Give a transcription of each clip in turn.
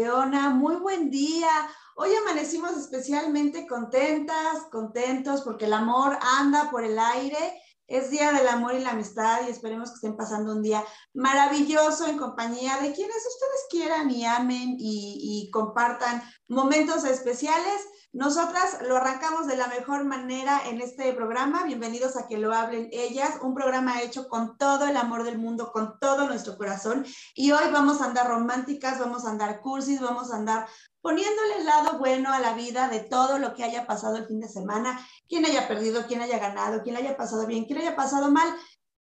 Campeona? Muy buen día. Hoy amanecimos especialmente contentas, contentos porque el amor anda por el aire. Es Día del Amor y la Amistad y esperemos que estén pasando un día maravilloso en compañía de quienes ustedes quieran y amen y, y compartan momentos especiales. Nosotras lo arrancamos de la mejor manera en este programa. Bienvenidos a que lo hablen ellas, un programa hecho con todo el amor del mundo, con todo nuestro corazón. Y hoy vamos a andar románticas, vamos a andar cursis, vamos a andar poniéndole el lado bueno a la vida de todo lo que haya pasado el fin de semana, quien haya perdido, quien haya ganado, quien haya pasado bien, quien haya pasado mal,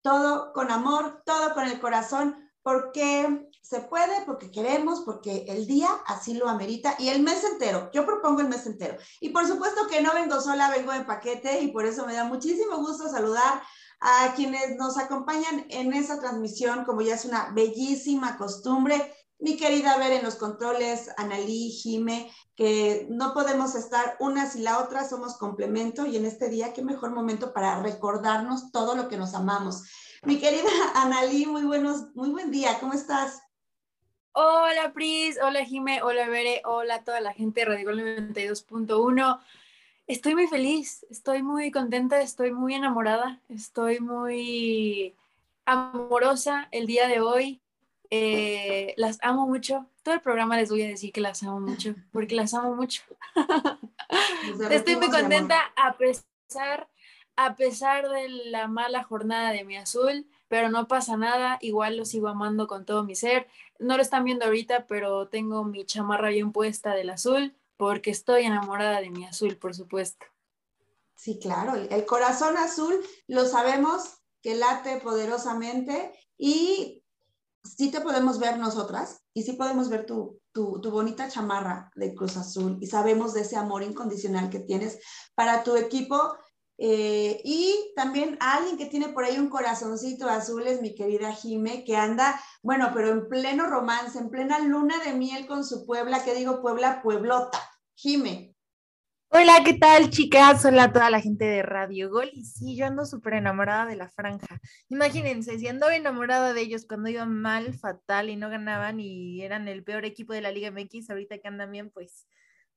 todo con amor, todo con el corazón, porque se puede, porque queremos, porque el día así lo amerita y el mes entero. Yo propongo el mes entero. Y por supuesto que no vengo sola, vengo en paquete y por eso me da muchísimo gusto saludar a quienes nos acompañan en esa transmisión, como ya es una bellísima costumbre. Mi querida Ver en los controles, Analí, Jime, que no podemos estar unas y la otra, somos complemento y en este día qué mejor momento para recordarnos todo lo que nos amamos. Mi querida Analí, muy buenos, muy buen día, ¿cómo estás? Hola Pris, hola Jime, hola Bere, hola a toda la gente de Radio 92.1. Estoy muy feliz, estoy muy contenta, estoy muy enamorada, estoy muy amorosa el día de hoy. Eh, las amo mucho. Todo el programa les voy a decir que las amo mucho, porque las amo mucho. Estoy muy contenta a pesar a pesar de la mala jornada de mi azul, pero no pasa nada, igual lo sigo amando con todo mi ser. No lo están viendo ahorita, pero tengo mi chamarra bien puesta del azul, porque estoy enamorada de mi azul, por supuesto. Sí, claro, el corazón azul lo sabemos que late poderosamente y sí te podemos ver nosotras y sí podemos ver tu, tu, tu, bonita chamarra de Cruz Azul y sabemos de ese amor incondicional que tienes para tu equipo eh, y también alguien que tiene por ahí un corazoncito azul es mi querida Jime, que anda, bueno, pero en pleno romance, en plena luna de miel con su Puebla, que digo Puebla, Pueblota. Jime. Hola, ¿qué tal, chicas? Hola a toda la gente de Radio Gol. Y sí, yo ando súper enamorada de la franja. Imagínense, si andaba enamorada de ellos cuando iban mal, fatal y no ganaban y eran el peor equipo de la Liga MX, ahorita que andan bien, pues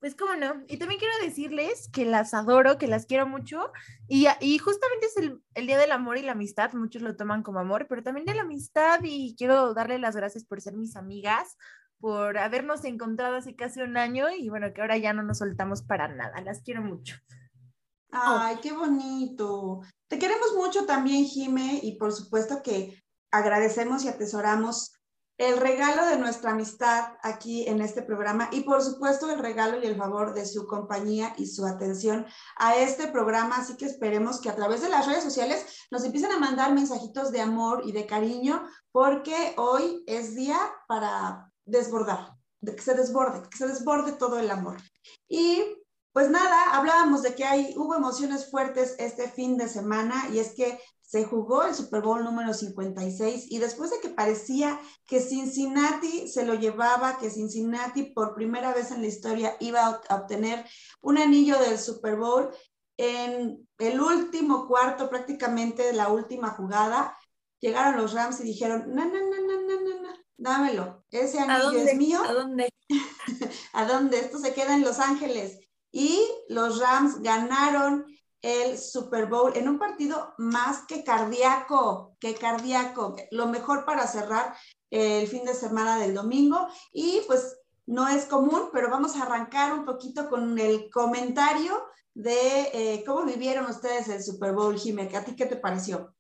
pues cómo no. Y también quiero decirles que las adoro, que las quiero mucho. Y, y justamente es el, el, Día del Amor y la Amistad. Muchos lo toman como amor, pero también de la amistad. Y quiero darle las gracias por ser mis amigas, por habernos encontrado hace casi un año y bueno, que ahora ya no nos soltamos para nada. Las quiero mucho. Ay, qué bonito. Te queremos mucho también, Jime, y por supuesto que agradecemos y atesoramos el regalo de nuestra amistad aquí en este programa y por supuesto el regalo y el favor de su compañía y su atención a este programa. Así que esperemos que a través de las redes sociales nos empiecen a mandar mensajitos de amor y de cariño porque hoy es día para desbordar, de que se desborde, que se desborde todo el amor. Y pues nada, hablábamos de que hay, hubo emociones fuertes este fin de semana y es que se jugó el Super Bowl número 56 y después de que parecía que Cincinnati se lo llevaba, que Cincinnati por primera vez en la historia iba a obtener un anillo del Super Bowl, en el último cuarto, prácticamente de la última jugada, llegaron los Rams y dijeron, no, no, no, no, no, no, no, dámelo, ese anillo es mío. ¿A dónde? ¿A dónde? Esto se queda en Los Ángeles. Y los Rams ganaron el Super Bowl en un partido más que cardíaco, que cardíaco, lo mejor para cerrar el fin de semana del domingo y pues no es común, pero vamos a arrancar un poquito con el comentario de eh, cómo vivieron ustedes el Super Bowl, Jiménez. ¿A ti qué te pareció?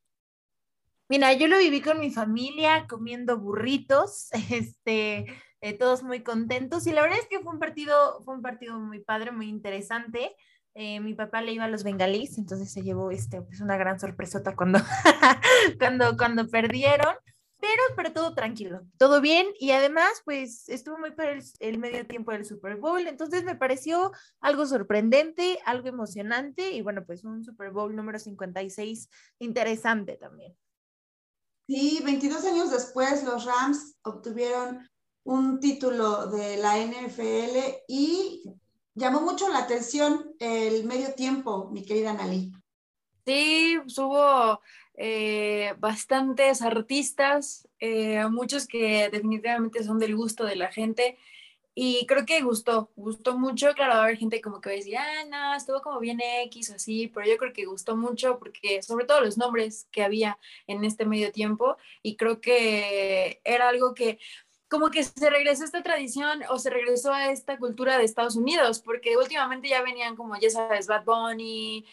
Mira, yo lo viví con mi familia comiendo burritos, este, eh, todos muy contentos. Y la verdad es que fue un partido, fue un partido muy padre, muy interesante. Eh, mi papá le iba a los bengalíes, entonces se llevó este, pues una gran sorpresota cuando, cuando, cuando perdieron, pero, pero todo tranquilo, todo bien. Y además pues estuvo muy para el, el, medio tiempo del Super Bowl, entonces me pareció algo sorprendente, algo emocionante. Y bueno, pues un Super Bowl número 56 interesante también. Sí, 22 años después los Rams obtuvieron un título de la NFL y llamó mucho la atención el medio tiempo, mi querida Nali. Sí, hubo eh, bastantes artistas, eh, muchos que definitivamente son del gusto de la gente. Y creo que gustó, gustó mucho. Claro, va a haber gente como que va a decir, ah, no, estuvo como bien X o así, pero yo creo que gustó mucho porque, sobre todo los nombres que había en este medio tiempo, y creo que era algo que, como que se regresó esta tradición o se regresó a esta cultura de Estados Unidos, porque últimamente ya venían como, ya sabes, Bad Bunny,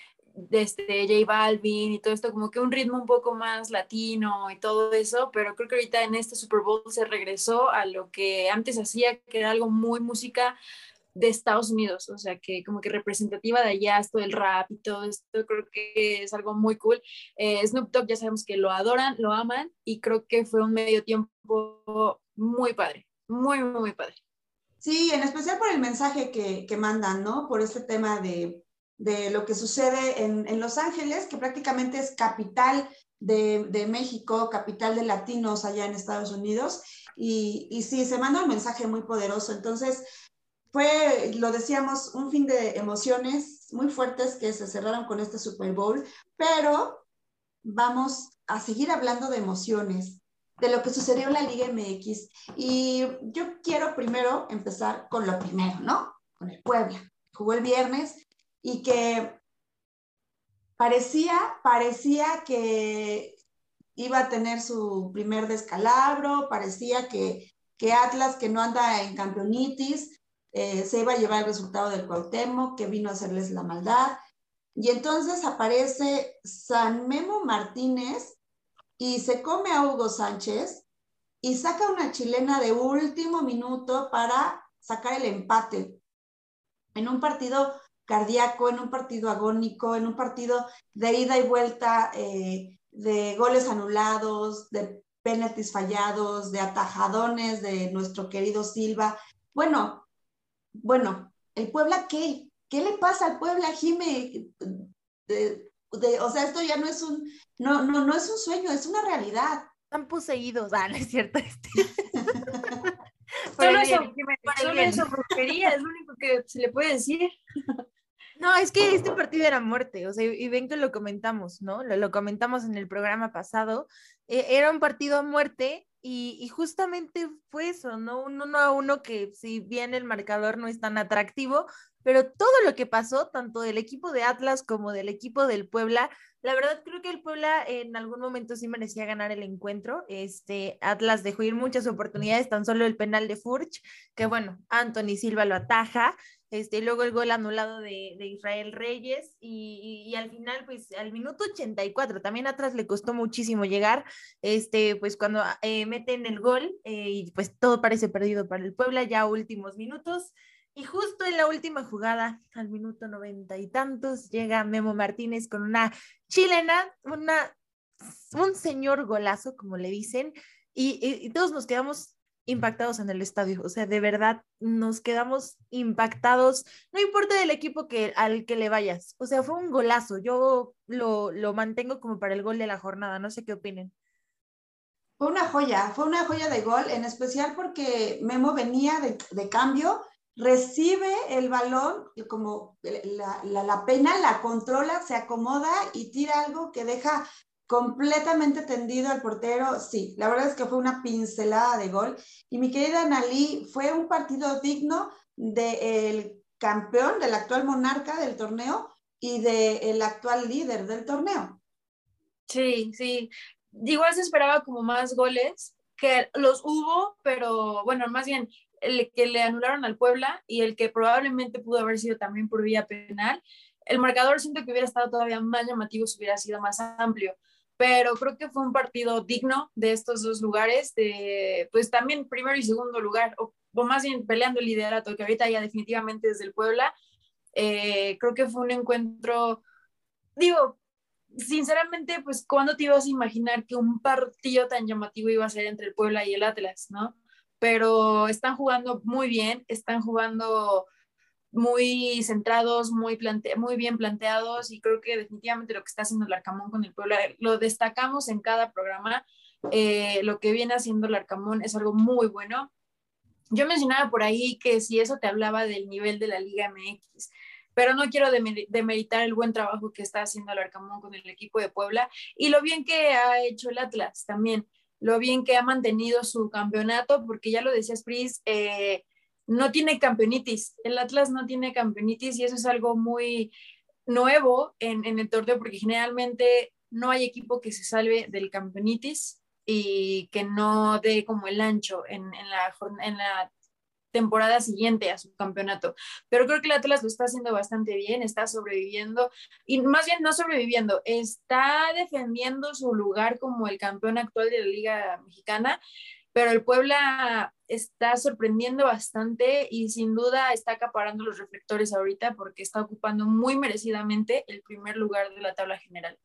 este J Balvin y todo esto, como que un ritmo un poco más latino y todo eso, pero creo que ahorita en este Super Bowl se regresó a lo que antes hacía, que era algo muy música de Estados Unidos, o sea, que como que representativa de allá, esto del rap y todo esto, creo que es algo muy cool. Eh, Snoop Dogg ya sabemos que lo adoran, lo aman y creo que fue un medio tiempo muy padre, muy, muy, padre. Sí, en especial por el mensaje que, que mandan, ¿no? Por este tema de de lo que sucede en, Los Ángeles, que prácticamente es capital de, México, capital de latinos allá en Estados Unidos. Y, y sí, se manda un mensaje muy poderoso. Entonces, fue, lo decíamos, un fin de emociones muy fuertes que se cerraron con este Super Bowl, pero vamos a seguir hablando de emociones, de lo que sucedió en la Liga MX. Y yo quiero primero empezar con lo primero, ¿no? Con el Puebla. Jugó el viernes y que parecía, parecía que iba a tener su primer descalabro, parecía que, que Atlas, que no anda en campeonitis, eh, se iba a llevar el resultado del Cuauhtémoc, que vino a hacerles la maldad. Y entonces aparece San Memo Martínez y se come a Hugo Sánchez y saca una chilena de último minuto para sacar el empate en un partido cardíaco, en un partido agónico, en un partido de ida y vuelta, eh, de goles anulados, de penaltis fallados, de atajadones de nuestro querido Silva. Bueno, bueno, ¿el Puebla qué? ¿Qué le pasa al Puebla, Jime? O sea, esto ya no es un, no, no, no es un sueño, es una realidad. Están poseídos, ah, no es cierto. Este. solo eso, solo eso, brujería, es lo único que se le puede decir. No, es que este partido era muerte, o sea, y ven que lo comentamos, ¿no? Lo, comentamos en el programa pasado, eh, era un partido a muerte y, y, justamente fue eso, ¿no? Un uno a uno que si bien el marcador no es tan atractivo, pero todo lo que pasó, tanto del equipo de Atlas como del equipo del Puebla, la verdad creo que el Puebla en algún momento sí merecía ganar el encuentro. Este Atlas dejó ir muchas oportunidades, tan solo el penal de Furch, que bueno, Anthony Silva lo ataja, este, luego el gol anulado de, Israel Reyes y, al final, pues al minuto 84, también atrás le costó muchísimo llegar, este, pues cuando eh, meten el gol eh, y pues todo parece perdido para el Puebla, ya últimos minutos. Y justo en la última jugada, al minuto noventa y tantos, llega Memo Martínez con una chilena, una, un señor golazo, como le dicen, y, todos nos quedamos impactados en el estadio. O sea, de verdad nos quedamos impactados. No importa del equipo que, al que le vayas. O sea, fue un golazo. Yo lo, lo mantengo como para el gol de la jornada. No sé qué opinen. Fue una joya, fue una joya de gol, en especial porque Memo venía de, de cambio recibe el balón, como la, la, pena la controla, se acomoda y tira algo que deja completamente tendido al portero. Sí, la verdad es que fue una pincelada de gol. Y mi querida Nalí, fue un partido digno del campeón, del actual monarca del torneo y del actual líder del torneo. Sí, sí. Igual se esperaba como más goles, que los hubo, pero bueno, más bien el que le anularon al Puebla y el que probablemente pudo haber sido también por vía penal. El marcador siento que hubiera estado todavía más llamativo si hubiera sido más amplio, pero creo que fue un partido digno de estos dos lugares, de pues también primero y segundo lugar, o, más bien peleando el liderato, que ahorita ya definitivamente desde el Puebla. Eh, creo que fue un encuentro, digo, sinceramente, pues, ¿cuándo te ibas a imaginar que un partido tan llamativo iba a ser entre el Puebla y el Atlas, no? Pero están jugando muy bien, están jugando muy centrados, muy, muy bien planteados y creo que definitivamente lo que está haciendo el Arcamón con el pueblo, lo destacamos en cada programa, eh, lo que viene haciendo el Arcamón es algo muy bueno. Yo mencionaba por ahí que si eso te hablaba del nivel de la Liga MX, pero no quiero demeritar el buen trabajo que está haciendo el Arcamón con el equipo de Puebla y lo bien que ha hecho el Atlas también, lo bien que ha mantenido su campeonato, porque ya lo decía Spris, eh, no tiene campeonitis, el Atlas no tiene campeonitis y eso es algo muy nuevo en, en el torneo, porque generalmente no hay equipo que se salve del campeonitis y que no dé como el ancho en, en, la, en la temporada siguiente a su campeonato. Pero creo que el Atlas lo está haciendo bastante bien, está sobreviviendo y más bien no sobreviviendo, está defendiendo su lugar como el campeón actual de la Liga Mexicana, pero el Puebla está sorprendiendo bastante y sin duda está acaparando los reflectores ahorita porque está ocupando muy merecidamente el primer lugar de la tabla general.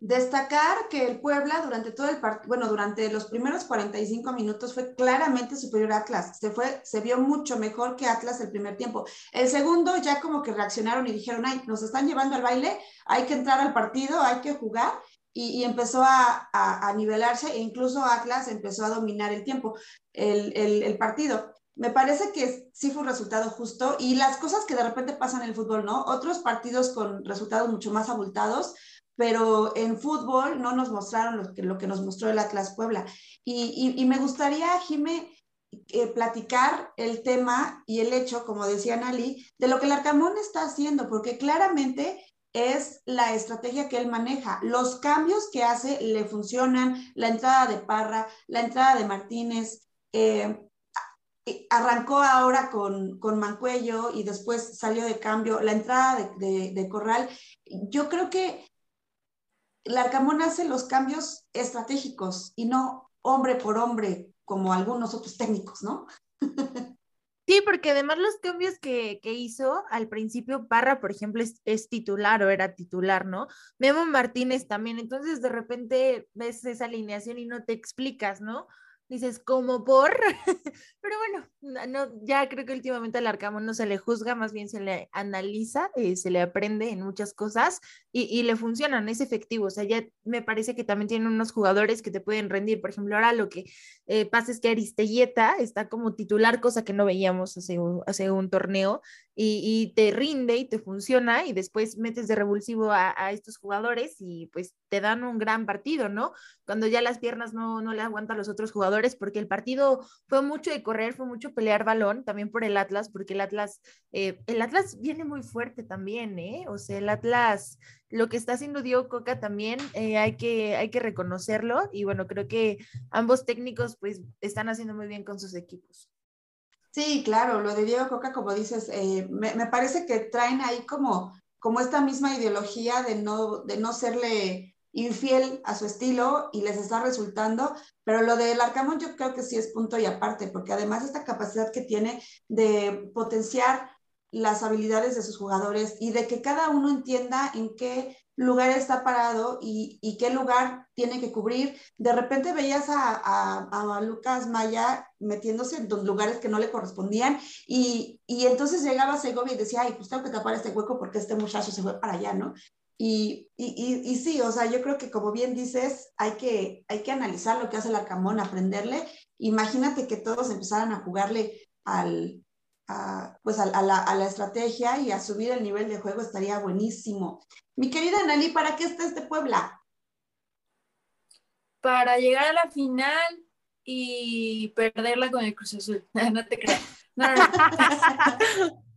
Destacar que el Puebla durante todo el partido, bueno, durante los primeros 45 minutos fue claramente superior a Atlas. Se, fue, se vio mucho mejor que Atlas el primer tiempo. El segundo ya como que reaccionaron y dijeron, ay, nos están llevando al baile, hay que entrar al partido, hay que jugar. Y, empezó a, a, nivelarse e incluso Atlas empezó a dominar el tiempo, el, el, el partido me parece que sí fue un resultado justo y las cosas que de repente pasan en el fútbol, ¿no? Otros partidos con resultados mucho más abultados, pero en fútbol no nos mostraron lo que, lo que nos mostró el Atlas Puebla. Y, y, me gustaría, Jime, eh, platicar el tema y el hecho, como decía Nali, de lo que el Arcamón está haciendo, porque claramente es la estrategia que él maneja. Los cambios que hace le funcionan, la entrada de Parra, la entrada de Martínez. Eh, arrancó ahora con, con, Mancuello y después salió de cambio, la entrada de, de, de Corral. Yo creo que Larcamón hace los cambios estratégicos y no hombre por hombre como algunos otros técnicos, ¿no? Sí, porque además los cambios que, hizo al principio, Parra, por ejemplo, es, es, titular o era titular, ¿no? Memo Martínez también, entonces de repente ves esa alineación y no te explicas, ¿no? Dices, como por, pero bueno, no, ya creo que últimamente al Arcamón no se le juzga, más bien se le analiza, eh, se le aprende en muchas cosas y, y, le funcionan, es efectivo, o sea, ya me parece que también tiene unos jugadores que te pueden rendir, por ejemplo, ahora lo que eh, pasa es que Aristelleta está como titular, cosa que no veíamos hace hace un torneo, y, te rinde y te funciona y después metes de revulsivo a, estos jugadores y pues te dan un gran partido, ¿no? Cuando ya las piernas no, no le aguantan los otros jugadores, porque el partido fue mucho de correr, fue mucho pelear balón, también por el Atlas, porque el Atlas, eh, el Atlas viene muy fuerte también, ¿eh? O sea, el Atlas, lo que está haciendo Diego Coca también eh, hay, que, hay que reconocerlo y bueno, creo que ambos técnicos pues están haciendo muy bien con sus equipos. Sí, claro, lo de Diego Coca, como dices, eh, me, parece que traen ahí como, como esta misma ideología de no, de no serle infiel a su estilo y les está resultando, pero lo del Arcamón yo creo que sí es punto y aparte, porque además esta capacidad que tiene de potenciar las habilidades de sus jugadores y de que cada uno entienda en qué lugar está parado y, y qué lugar tiene que cubrir. De repente veías a, a, a, Lucas Maya metiéndose en lugares que no le correspondían y, y entonces llegaba Segovia y decía, ay, pues tengo que tapar este hueco porque este muchacho se fue para allá, ¿no? Y, y, y, sí, o sea, yo creo que como bien dices, hay que, hay que analizar lo que hace el Arcamón, aprenderle. Imagínate que todos empezaran a jugarle al, a, pues a, a, la, a, la, estrategia y a subir el nivel de juego estaría buenísimo. Mi querida Nali, ¿para qué está este Puebla? Para llegar a la final y perderla con el Cruz Azul. No te creas. No, no, no.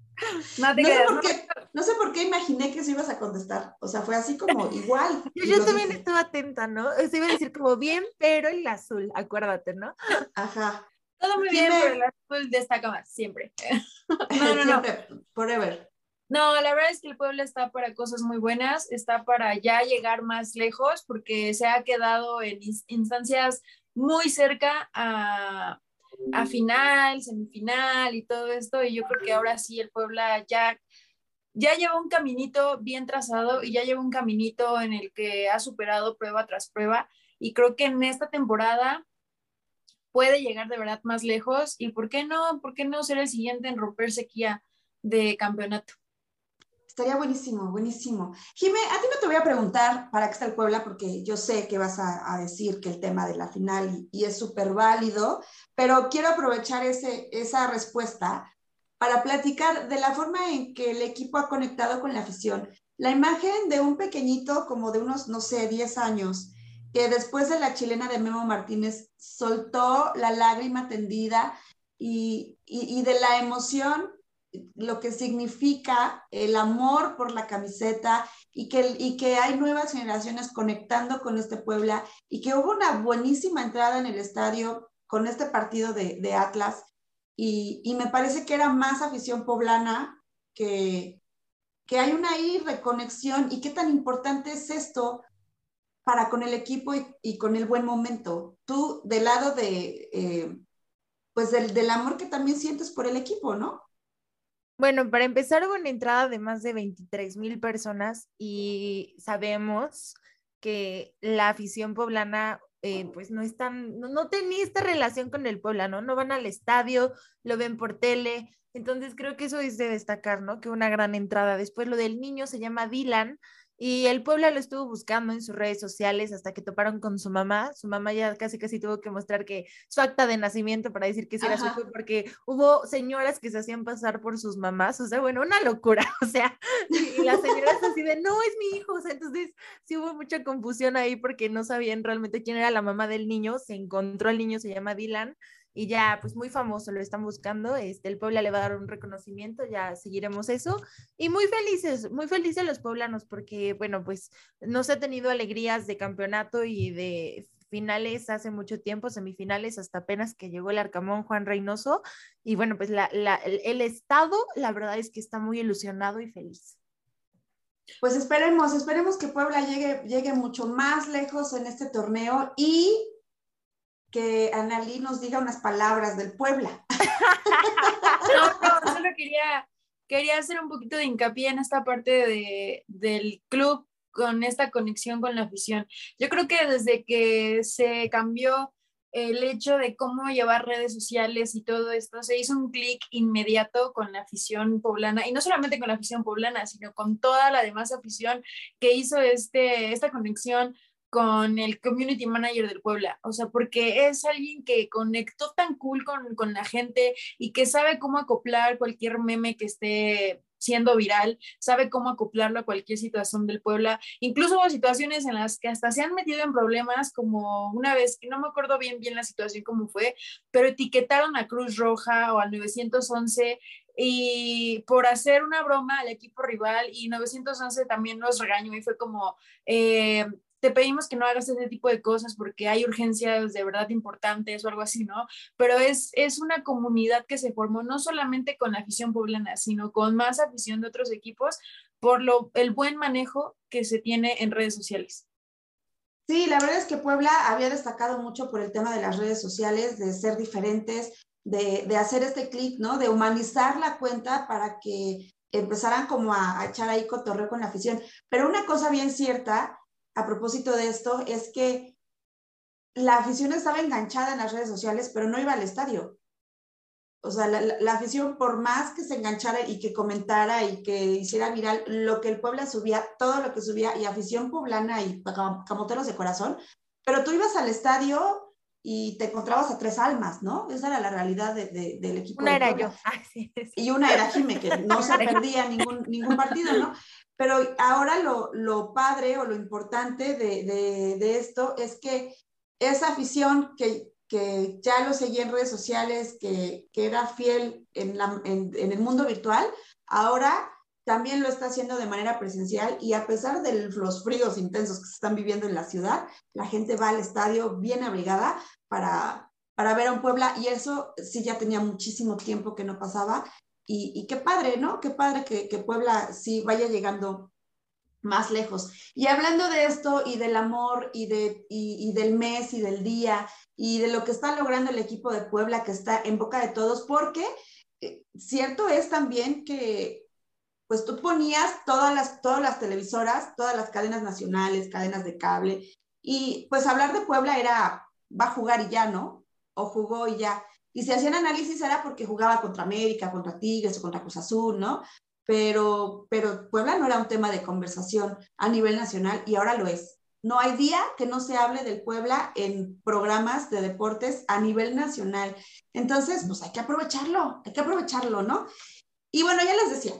No, te no, sé por qué, no sé por qué imaginé que se ibas a contestar. O sea, fue así como igual. Yo, yo también dices. estuve atenta, ¿no? Se iba a decir como bien, pero el azul, acuérdate, ¿no? Ajá. Todo muy bien, pero el azul destaca más, siempre. No, no, no. Forever. No, la verdad es que el pueblo está para cosas muy buenas, está para ya llegar más lejos, porque se ha quedado en instancias muy cerca a, a final, semifinal y todo esto, y yo creo que ahora sí el Puebla ya, ya lleva un caminito bien trazado y ya lleva un caminito en el que ha superado prueba tras prueba, y creo que en esta temporada puede llegar de verdad más lejos, y ¿por qué no? ¿Por qué no ser el siguiente en romper sequía de campeonato? Estaría buenísimo, buenísimo. Jimé, a ti no te voy a preguntar para qué está el Puebla, porque yo sé que vas a, a decir que el tema de la final y, y es súper válido, pero quiero aprovechar ese, esa respuesta para platicar de la forma en que el equipo ha conectado con la afición. La imagen de un pequeñito como de unos, no sé, 10 años, que después de la chilena de Memo Martínez soltó la lágrima tendida y, y, de la emoción, lo que significa el amor por la camiseta y que, y que hay nuevas generaciones conectando con este Puebla y que hubo una buenísima entrada en el estadio con este partido de, de Atlas. Y, y, me parece que era más afición poblana que, que hay una ahí reconexión. Y qué tan importante es esto para con el equipo y, con el buen momento. Tú, del lado de, eh, pues del, del, amor que también sientes por el equipo, ¿no? Bueno, para empezar hubo una entrada de más de 23 mil personas y sabemos que la afición poblana eh, pues no están, no, no tenía esta relación con el Puebla, ¿no? No van al estadio, lo ven por tele, entonces creo que eso es de destacar, ¿no? Que una gran entrada. Después lo del niño se llama Dylan, y el Puebla lo estuvo buscando en sus redes sociales hasta que toparon con su mamá. Su mamá ya casi casi tuvo que mostrar que su acta de nacimiento para decir que sí era su hijo, porque hubo señoras que se hacían pasar por sus mamás. O sea, bueno, una locura. O sea, y, las señoras así de, no, es mi hijo. O sea, entonces sí hubo mucha confusión ahí porque no sabían realmente quién era la mamá del niño. Se encontró al niño, se llama Dylan y ya pues muy famoso, lo están buscando, este, el Puebla le va a dar un reconocimiento, ya seguiremos eso y muy felices, muy felices los poblanos porque bueno pues no se ha tenido alegrías de campeonato y de finales hace mucho tiempo, semifinales hasta apenas que llegó el Arcamón Juan Reynoso y bueno pues la, el, el estado la verdad es que está muy ilusionado y feliz. Pues esperemos, esperemos que Puebla llegue, llegue mucho más lejos en este torneo y que Analí nos diga unas palabras del Puebla. no, solo quería, quería hacer un poquito de hincapié en esta parte de, del club con esta conexión con la afición. Yo creo que desde que se cambió el hecho de cómo llevar redes sociales y todo esto, se hizo un clic inmediato con la afición poblana, y no solamente con la afición poblana, sino con toda la demás afición que hizo este, esta conexión con el community manager del Puebla, o sea, porque es alguien que conectó tan cool con, con, la gente y que sabe cómo acoplar cualquier meme que esté siendo viral, sabe cómo acoplarlo a cualquier situación del Puebla. Incluso hubo situaciones en las que hasta se han metido en problemas, como una vez, que no me acuerdo bien bien la situación cómo fue, pero etiquetaron a Cruz Roja o al 911 y por hacer una broma al equipo rival y 911 también los regañó y fue como, eh, te pedimos que no hagas ese tipo de cosas porque hay urgencias de verdad importantes o algo así, ¿no? Pero es, es una comunidad que se formó no solamente con la afición poblana, sino con más afición de otros equipos por lo, el buen manejo que se tiene en redes sociales. Sí, la verdad es que Puebla había destacado mucho por el tema de las redes sociales, de ser diferentes, de, de hacer este clic, ¿no? De humanizar la cuenta para que empezaran como a, a echar ahí cotorreo con la afición. Pero una cosa bien cierta a propósito de esto es que la afición estaba enganchada en las redes sociales, pero no iba al estadio. O sea, la, afición, por más que se enganchara y que comentara y que hiciera viral lo que el Puebla subía, todo lo que subía, y afición poblana y camoteros de corazón, pero tú ibas al estadio y te encontrabas a tres almas, ¿no? Esa era la realidad del equipo. Una era yo. Y una era Jime, que no se perdía ningún, ningún partido, ¿no? Pero ahora lo, lo padre o lo importante de, de, esto es que esa afición que, que ya lo seguía en redes sociales, que, que era fiel en, la, en, el mundo virtual, ahora también lo está haciendo de manera presencial y a pesar de los fríos intensos que se están viviendo en la ciudad, la gente va al estadio bien abrigada para, para ver a un Puebla y eso sí ya tenía muchísimo tiempo que no pasaba y, qué padre, ¿no? Qué padre que, Puebla sí vaya llegando más lejos. Y hablando de esto y del amor y, de, y, del mes y del día y de lo que está logrando el equipo de Puebla que está en boca de todos, porque eh, cierto es también que pues tú ponías todas las, todas las televisoras, todas las cadenas nacionales, cadenas de cable, y pues hablar de Puebla era, va a jugar y ya, ¿no? O jugó y ya. Y si hacían análisis era porque jugaba contra América, contra Tigres o contra Cruz Azul, ¿no? Pero, pero Puebla no era un tema de conversación a nivel nacional y ahora lo es. No hay día que no se hable del Puebla en programas de deportes a nivel nacional. Entonces, pues hay que aprovecharlo, hay que aprovecharlo, ¿no? Y bueno, ya les decía,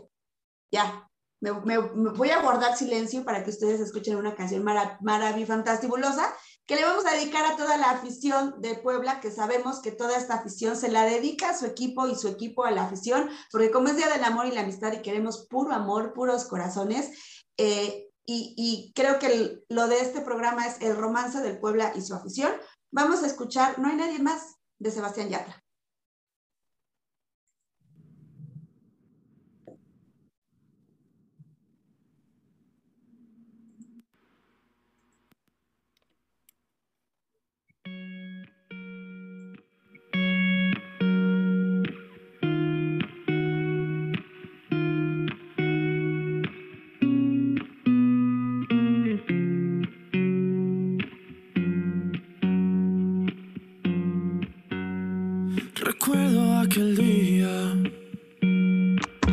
ya, me, voy a guardar silencio para que ustedes escuchen una canción maravillosa, fantastibulosa, que le vamos a dedicar a toda la afición de Puebla, que sabemos que toda esta afición se la dedica a su equipo y su equipo a la afición, porque como es Día del Amor y la Amistad y queremos puro amor, puros corazones, eh, y, creo que lo de este programa es el romance del Puebla y su afición, vamos a escuchar No hay nadie más de Sebastián Yatra. Aquel día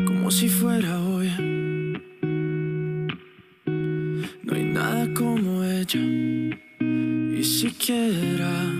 como si fuera hoy. No hay nada como ella y siquiera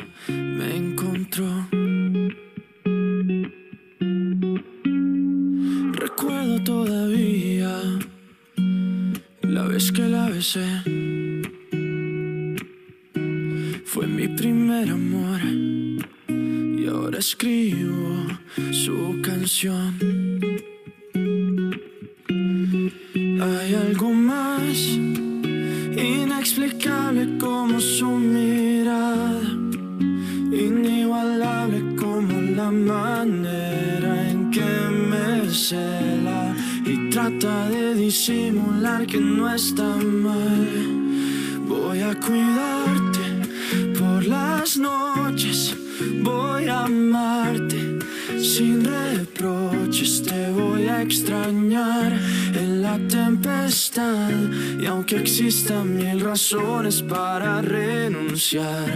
para renunciar,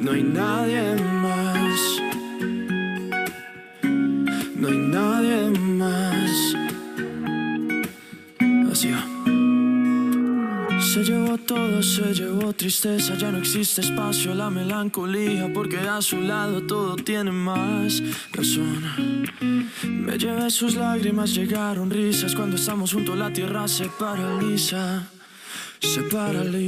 no hay nadie más. No hay nadie más. Así Se llevó todo, se llevó tristeza, ya no existe espacio, la melancolía, porque a su lado todo tiene más razón. Me llevé sus lágrimas, llegaron risas, cuando estamos juntos la tierra se paraliza, se paraliza.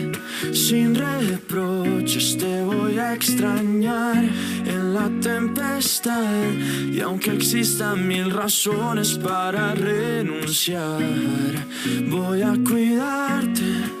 sin reproches, te voy a extrañar en la tempestad. Y aunque existan mil razones para renunciar, voy a cuidarte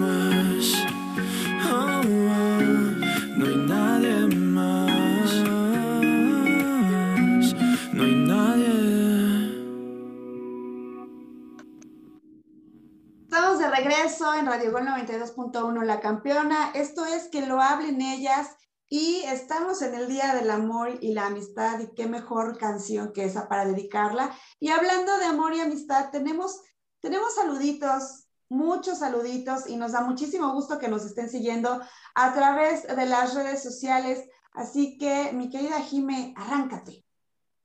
Regreso en Radio Gol 92.1 La Campeona. Esto es que lo hablen ellas. Y estamos en el Día del Amor y la Amistad y qué mejor canción que esa para dedicarla. Y hablando de amor y amistad, tenemos, tenemos saluditos muchos saluditos y nos da muchísimo gusto que nos estén siguiendo a través de las redes sociales. Así que, mi querida Jime, arráncate.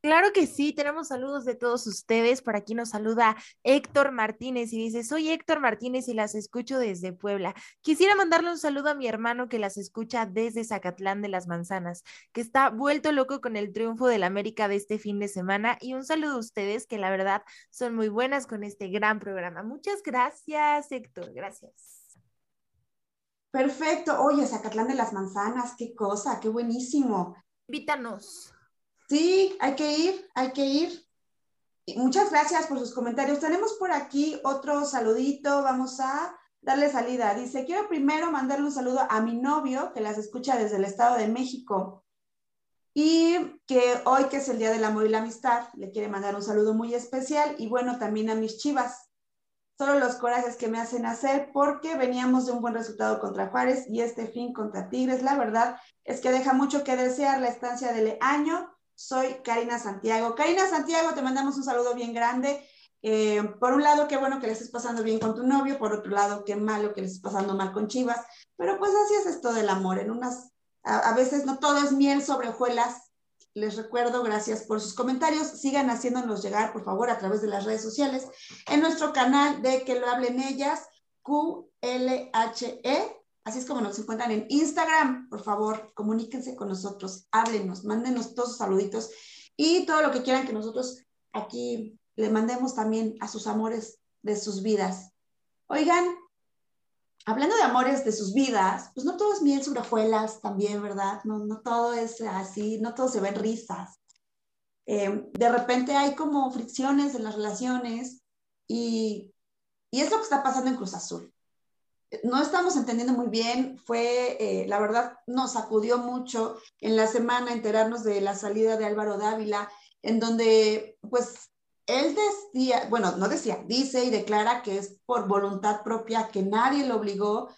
Claro que sí, tenemos saludos de todos ustedes. Por aquí nos saluda Héctor Martínez y dice, soy Héctor Martínez y las escucho desde Puebla. Quisiera mandarle un saludo a mi hermano que las escucha desde Zacatlán de las Manzanas, que está vuelto loco con el triunfo del América de este fin de semana. Y un saludo a ustedes que la verdad son muy buenas con este gran programa. Muchas gracias, Héctor. Gracias. Perfecto. Oye, Zacatlán de las Manzanas, qué cosa, qué buenísimo. Invítanos. Sí, hay que ir, hay que ir. muchas gracias por sus comentarios. Tenemos por aquí otro saludito. Vamos a darle salida. Dice, quiero primero mandarle un saludo a mi novio que las escucha desde el Estado de México y que hoy que es el Día del Amor y la Amistad, le quiere mandar un saludo muy especial y bueno, también a mis chivas. Solo los corajes que me hacen hacer porque veníamos de un buen resultado contra Juárez y este fin contra Tigres. La verdad es que deja mucho que desear la estancia del año. Soy Karina Santiago. Karina Santiago, te mandamos un saludo bien grande. Eh, por un lado, qué bueno que le estés pasando bien con tu novio, por otro lado, qué malo que le estés pasando mal con Chivas, pero pues así es esto del amor, en unas, a, veces no todo es miel sobre hojuelas. Les recuerdo, gracias por sus comentarios, sigan haciéndonos llegar, por favor, a través de las redes sociales, en nuestro canal de Que lo hablen ellas, QLHE, así es como nos encuentran en Instagram, por favor, comuníquense con nosotros, háblenos, mándenos todos sus saluditos y todo lo que quieran que nosotros aquí le mandemos también a sus amores de sus vidas. Oigan, hablando de amores de sus vidas, pues no todo es miel sobre hojuelas también, ¿verdad? No, no todo es así, no todo se ven risas. Eh, de repente hay como fricciones en las relaciones y, y, es lo que está pasando en Cruz Azul. No estamos entendiendo muy bien, fue, eh, la verdad, nos sacudió mucho en la semana enterarnos de la salida de Álvaro Dávila, en donde pues él decía, bueno, no decía, dice y declara que es por voluntad propia, que nadie lo obligó.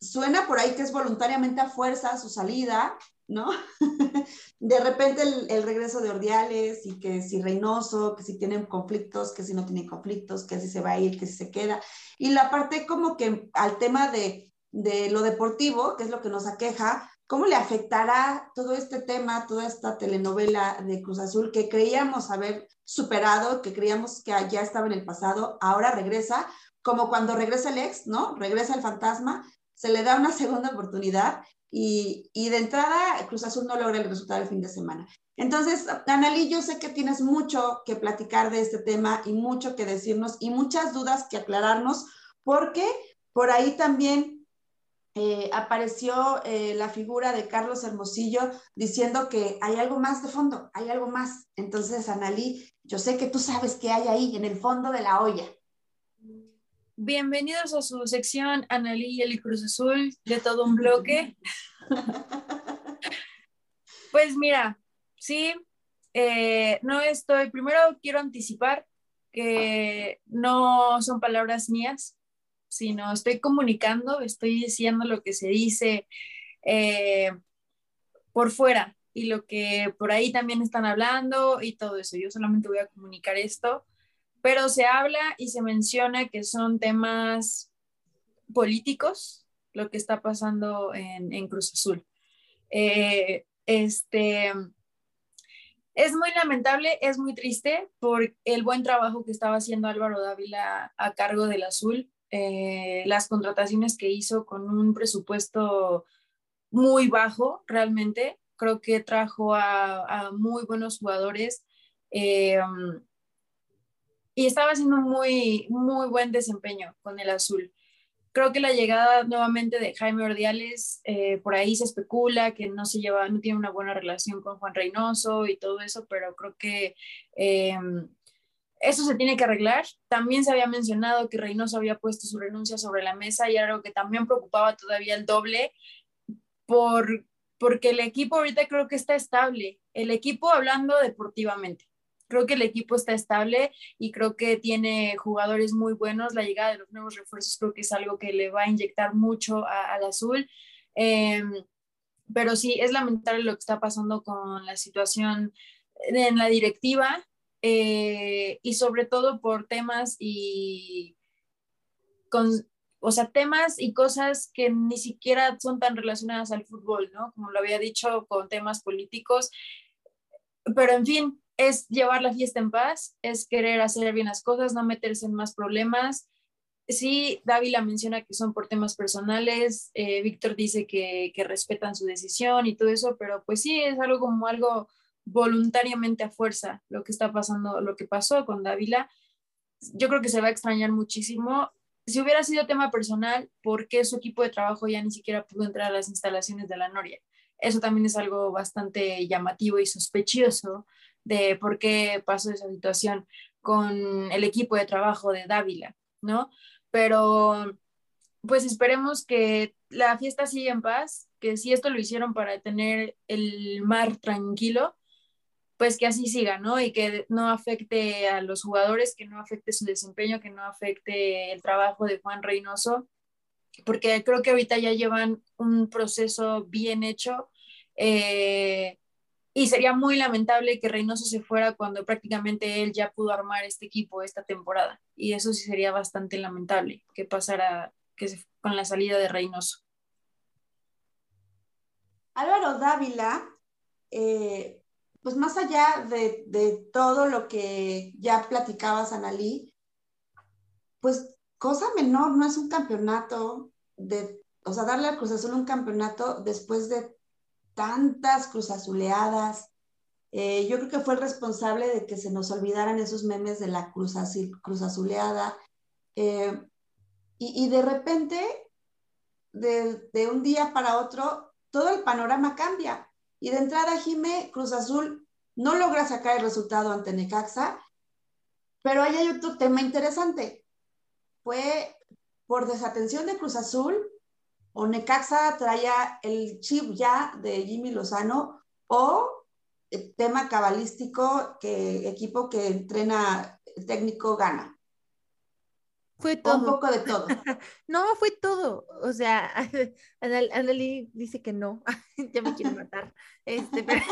Suena por ahí que es voluntariamente a fuerza su salida, ¿no? de repente el, regreso de Ordiales y que si Reynoso, que si tienen conflictos, que si no tienen conflictos, que si se va a ir, que si se queda. Y la parte como que al tema de, de lo deportivo, que es lo que nos aqueja, ¿Cómo le afectará todo este tema, toda esta telenovela de Cruz Azul que creíamos haber superado, que creíamos que ya estaba en el pasado, ahora regresa, como cuando regresa el ex, ¿no? Regresa el fantasma, se le da una segunda oportunidad y, de entrada Cruz Azul no logra el resultado el fin de semana. Entonces, Analí, yo sé que tienes mucho que platicar de este tema y mucho que decirnos y muchas dudas que aclararnos, porque por ahí también eh, apareció eh, la figura de Carlos Hermosillo diciendo que hay algo más de fondo, hay algo más. Entonces, Analí, yo sé que tú sabes qué hay ahí en el fondo de la olla. Bienvenidos a su sección Analí y el Cruz Azul de todo un bloque. pues mira, sí, eh, no estoy, primero quiero anticipar que no son palabras mías, sino estoy comunicando, estoy diciendo lo que se dice eh, por fuera y lo que por ahí también están hablando y todo eso. Yo solamente voy a comunicar esto, pero se habla y se menciona que son temas políticos lo que está pasando en, Cruz Azul. Eh, este, es muy lamentable, es muy triste por el buen trabajo que estaba haciendo Álvaro Dávila a cargo del Azul. Eh, las contrataciones que hizo con un presupuesto muy bajo realmente. Creo que trajo a, muy buenos jugadores eh, y estaba haciendo muy, muy buen desempeño con el azul. Creo que la llegada nuevamente de Jaime Ordiales, eh, por ahí se especula que no se lleva, no tiene una buena relación con Juan Reynoso y todo eso, pero creo que eso se tiene que arreglar. También se había mencionado que Reynoso había puesto su renuncia sobre la mesa y algo que también preocupaba todavía el doble, por, porque el equipo ahorita creo que está estable. El equipo hablando deportivamente. Creo que el equipo está estable y creo que tiene jugadores muy buenos. La llegada de los nuevos refuerzos creo que es algo que le va a inyectar mucho al azul. Em, pero sí, es lamentable lo que está pasando con la situación en la directiva eh, y sobre todo por temas y con, o sea, temas y cosas que ni siquiera son tan relacionadas al fútbol, ¿no? Como lo había dicho con temas políticos, pero en fin, es llevar la fiesta en paz, es querer hacer bien las cosas, no meterse en más problemas. Sí, Dávila menciona que son por temas personales, eh, Víctor dice que, que respetan su decisión y todo eso, pero pues sí, es algo como algo voluntariamente a fuerza lo que está pasando, lo que pasó con Dávila. Yo creo que se va a extrañar muchísimo. Si hubiera sido tema personal, ¿por qué su equipo de trabajo ya ni siquiera pudo entrar a las instalaciones de la Noria? Eso también es algo bastante llamativo y sospechoso de por qué pasó esa situación con el equipo de trabajo de Dávila, ¿no? Pero pues esperemos que la fiesta siga en paz, que si esto lo hicieron para tener el mar tranquilo, pues que así siga, ¿no? Y que no afecte a los jugadores, que no afecte su desempeño, que no afecte el trabajo de Juan Reynoso, porque creo que ahorita ya llevan un proceso bien hecho. Eh, y sería muy lamentable que Reynoso se fuera cuando prácticamente él ya pudo armar este equipo esta temporada. Y eso sí sería bastante lamentable que pasara que con la salida de Reynoso. Álvaro Dávila, eh, pues más allá de, de, todo lo que ya platicabas, Analí, pues cosa menor, no es un campeonato de, o sea, darle al Cruz Azul un campeonato después de tantas cruzazuleadas. Eh, yo creo que fue el responsable de que se nos olvidaran esos memes de la cruz, cruz azuleada. Eh, y, y, de repente, de, de, un día para otro, todo el panorama cambia. Y de entrada, Jime, Cruz Azul no logra sacar el resultado ante Necaxa, pero ahí hay otro tema interesante. Fue por desatención de Cruz Azul o Necaxa traía el chip ya de Jimmy Lozano o el tema cabalístico que equipo que entrena el técnico gana. Fue todo. un poco de todo. no, fue todo. O sea, Andalí dice que no. ya me quiere matar. Este, pero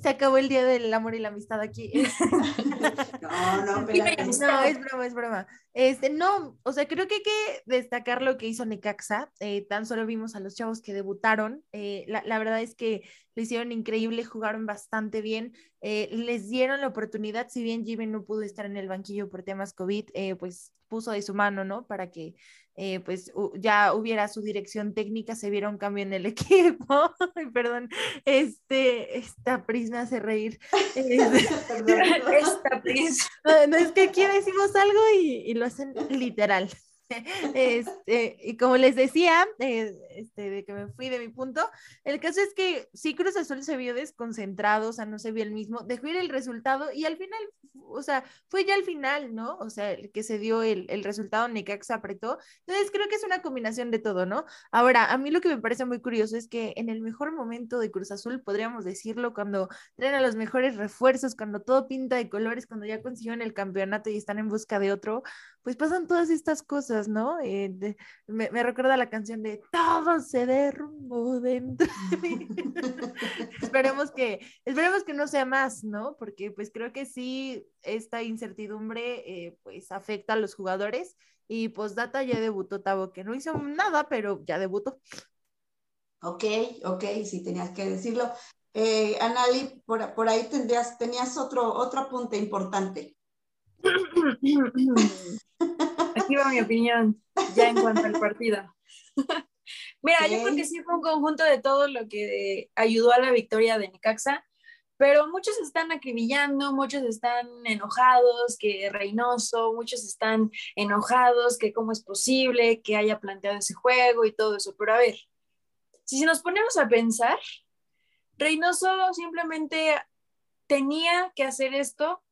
se acabó el día del amor y la amistad aquí. no, no, pero... no, es broma, es broma. Este, no, o sea, creo que hay que destacar lo que hizo Necaxa. Eh, tan solo vimos a los chavos que debutaron. Eh, la, la, verdad es que lo hicieron increíble, jugaron bastante bien. Eh, les dieron la oportunidad, si bien Jimmy no pudo estar en el banquillo por temas COVID, pues puso de su mano, ¿no? Para que eh, pues ya hubiera su dirección técnica, se viera un cambio en el equipo. Perdón, este, esta Pris me hace reír. esta Pris. No, es que aquí decimos algo y, y lo hacen literal. Este, y como les decía, eh, este, de que me fui de mi punto, el caso es que sí Cruz Azul se vio desconcentrado, o sea, no se vio el mismo, dejó ir el resultado y al final, o sea, fue ya al final, ¿no? O sea, el que se dio el, el resultado, Necaxa apretó. Entonces creo que es una combinación de todo, ¿no? Ahora, a mí lo que me parece muy curioso es que en el mejor momento de Cruz Azul, podríamos decirlo, cuando traen a los mejores refuerzos, cuando todo pinta de colores, cuando ya consiguieron el campeonato y están en busca de otro, pues pasan todas estas cosas, ¿no? Eh, de, me, me, recuerda la canción de Todo se derrumbó dentro de mí. esperemos, que, esperemos que no sea más, ¿no? Porque pues creo que sí, esta incertidumbre eh, pues afecta a los jugadores y pues Data ya debutó Tavo, que no hizo nada, pero ya debutó. Ok, ok, sí tenías que decirlo. Eh, Anali, por, por ahí tendrías, tenías otro, otro apunte importante. Aquí va mi opinión ya en cuanto al partido. Mira, okay. yo creo que sí fue un conjunto de todo lo que ayudó a la victoria de Necaxa, pero muchos están acribillando, muchos están enojados, que Reynoso, muchos están enojados, que cómo es posible que haya planteado ese juego y todo eso. Pero a ver, si nos ponemos a pensar, Reynoso simplemente tenía que hacer esto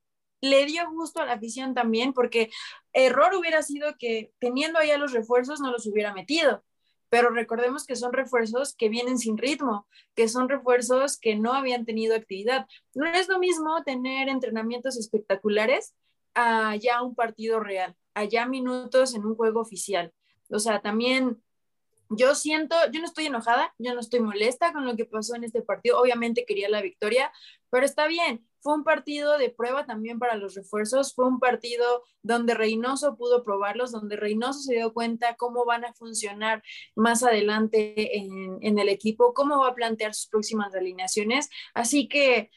le dio gusto a la afición también, porque error hubiera sido que teniendo allá los refuerzos no los hubiera metido. Pero recordemos que son refuerzos que vienen sin ritmo, que son refuerzos que no habían tenido actividad. No es lo mismo tener entrenamientos espectaculares a ya un partido real, allá minutos en un juego oficial. O sea, también yo siento, yo no estoy enojada, yo no estoy molesta con lo que pasó en este partido. Obviamente quería la victoria, pero está bien. Fue un partido de prueba también para los refuerzos, fue un partido donde Reynoso pudo probarlos, donde Reynoso se dio cuenta cómo van a funcionar más adelante en, el equipo, cómo va a plantear sus próximas alineaciones. Así que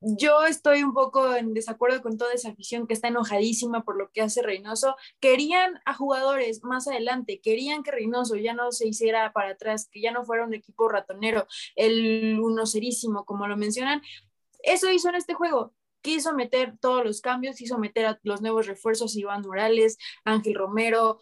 yo estoy un poco en desacuerdo con toda esa afición que está enojadísima por lo que hace Reynoso. Querían a jugadores más adelante, querían que Reynoso ya no se hiciera para atrás, que ya no fuera un equipo ratonero, el unocerísimo, como lo mencionan. Eso hizo en este juego. Quiso meter todos los cambios, quiso meter a los nuevos refuerzos, Iván Morales, Ángel Romero,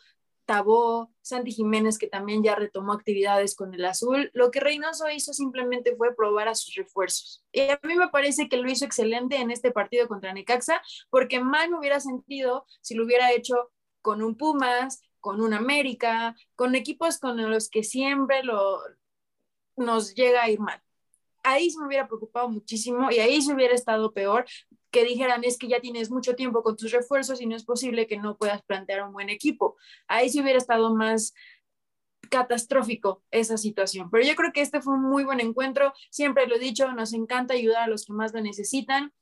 Tabó, Santi Jiménez, que también ya retomó actividades con el azul. Lo que Reynoso hizo simplemente fue probar a sus refuerzos. Y a mí me parece que lo hizo excelente en este partido contra Necaxa, porque mal me hubiera sentido si lo hubiera hecho con un Pumas, con un América, con equipos con los que siempre lo, nos llega a ir mal. Ahí se me hubiera preocupado muchísimo y ahí se hubiera estado peor que dijeran es que ya tienes mucho tiempo con tus refuerzos y no es posible que no puedas plantear un buen equipo. Ahí se hubiera estado más catastrófico esa situación. Pero yo creo que este fue un muy buen encuentro. Siempre lo he dicho, nos encanta ayudar a los que más lo necesitan.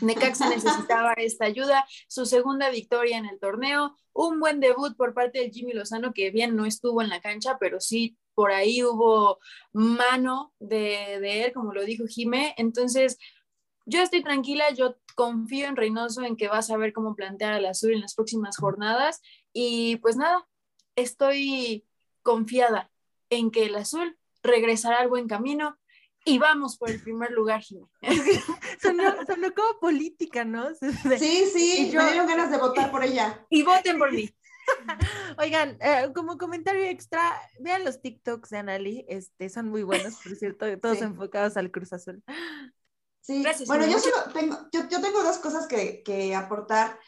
Necaxa necesitaba esta ayuda, su segunda victoria en el torneo, un buen debut por parte de Jimmy Lozano, que bien no estuvo en la cancha, pero sí por ahí hubo mano de, de él, como lo dijo Jimé. Entonces, yo estoy tranquila, yo confío en Reynoso en que va a saber cómo plantear al azul en las próximas jornadas. Y pues nada, estoy confiada en que el azul regresará al buen camino y vamos por el primer lugar, Jimé. sonó, sonó, como política, ¿no? Sí, sí, yo, me dieron ganas de votar por ella. Y voten por mí. Oigan, eh, como comentario extra, vean los TikToks de Anali, este, son muy buenos, por cierto, todos enfocados al Cruz Azul. Sí, Gracias, bueno, yo, solo tengo, yo, yo, tengo dos cosas que, que aportar.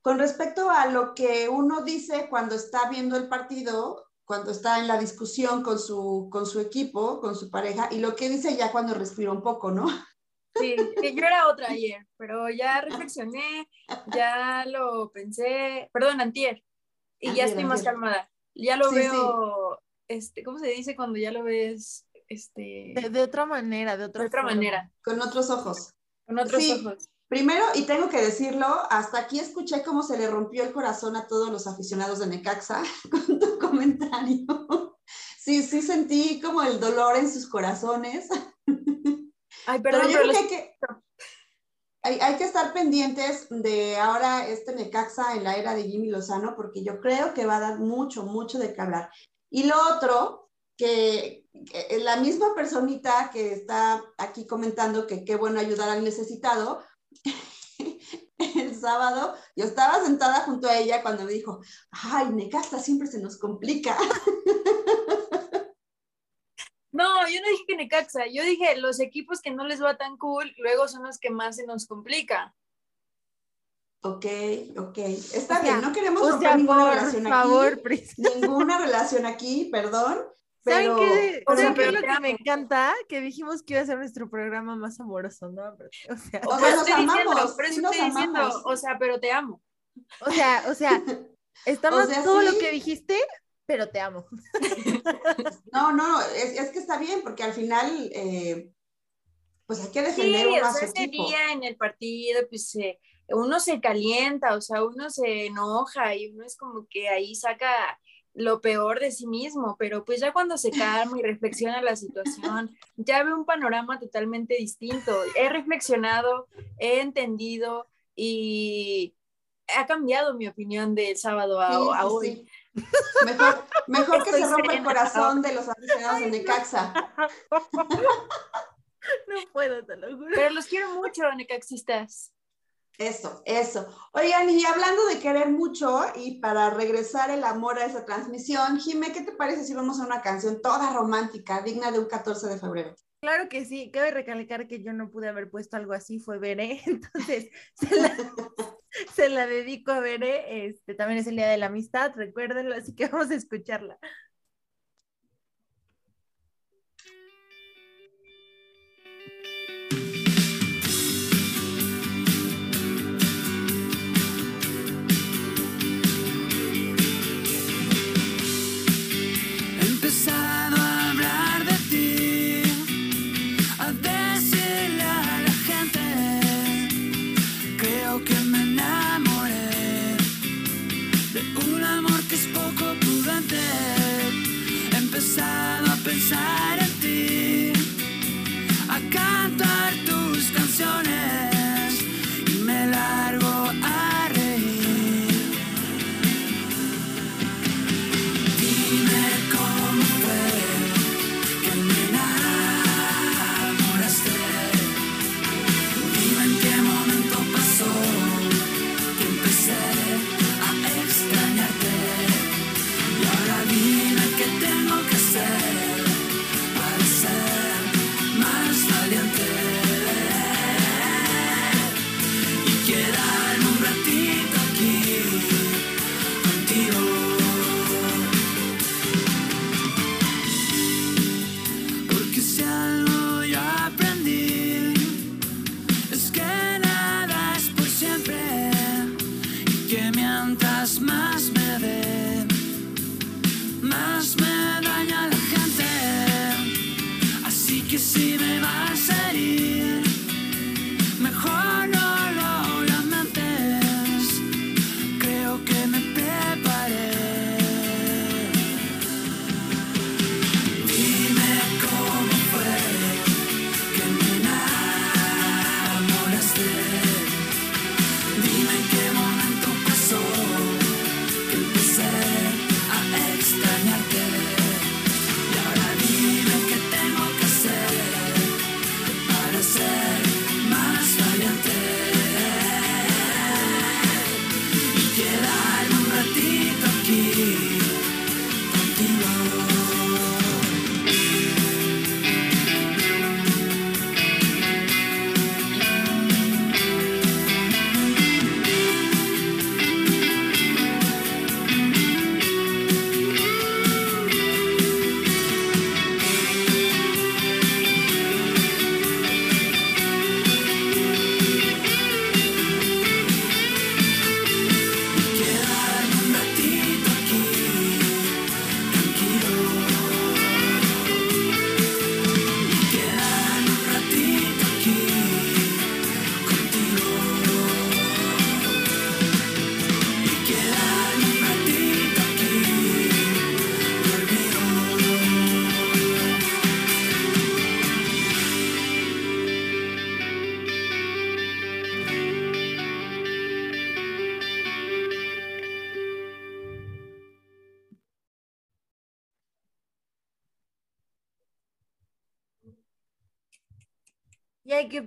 Con respecto a lo que uno dice cuando está viendo el partido, cuando está en la discusión con su, con su equipo, con su pareja, y lo que dice ya cuando respira un poco, ¿no? Sí, yo era otra ayer, pero ya reflexioné, ya lo pensé, perdón, antier, y ya estoy más calmada. Ya lo veo, este, ¿cómo se dice cuando ya lo ves? Este... De, otra manera, de otra, de otra manera. Con otros ojos. Con otros ojos. Primero, y tengo que decirlo, hasta aquí escuché cómo se le rompió el corazón a todos los aficionados de Necaxa con tu comentario. Sí, sí sentí como el dolor en sus corazones. Ay, perdón, pero, hay, que, hay, que estar pendientes de ahora este Necaxa en la era de Jimmy Lozano, porque yo creo que va a dar mucho, mucho de qué hablar. Y lo otro, que, que la misma personita que está aquí comentando que qué bueno ayudar al necesitado, el sábado, yo estaba sentada junto a ella cuando me dijo, ay, Necaxa siempre se nos complica. No, yo no dije que Necaxa, yo dije los equipos que no les va tan cool, luego son los que más se nos complica. Ok, ok. Está bien, no queremos romper ninguna relación favor, aquí. Ninguna relación aquí, perdón. ¿Saben qué, ¿saben qué es lo que me encanta? Que dijimos que iba a ser nuestro programa más amoroso, ¿no? O sea, o sea nos amamos, pero sí estoy diciendo, o sea, pero te amo. O sea, o sea, estamos todo lo que dijiste, pero te amo. No, no, es, es que está bien, porque al final, eh, pues hay que defender sí, uno o sea, ese día en el partido, pues eh, uno se calienta, o sea, uno se enoja y uno es como que ahí saca lo peor de sí mismo, pero pues ya cuando se calma y reflexiona la situación, ya ve un panorama totalmente distinto. He reflexionado, he entendido y ha cambiado mi opinión del sábado a, hoy. Mejor, mejor que se rompa el corazón de los aficionados de Necaxa. No puedo, te lo juro. Pero los quiero mucho, necaxistas. Eso, eso. Oigan, y hablando de querer mucho y para regresar el amor a esa transmisión, Jime, ¿qué te parece si vamos a una canción toda romántica, digna de un 14 de febrero? Claro que sí, cabe recalcar que yo no pude haber puesto algo así, fue Veré, entonces se la, se la dedico a Veré, este, también es el Día de la Amistad, recuérdenlo, así que vamos a escucharla.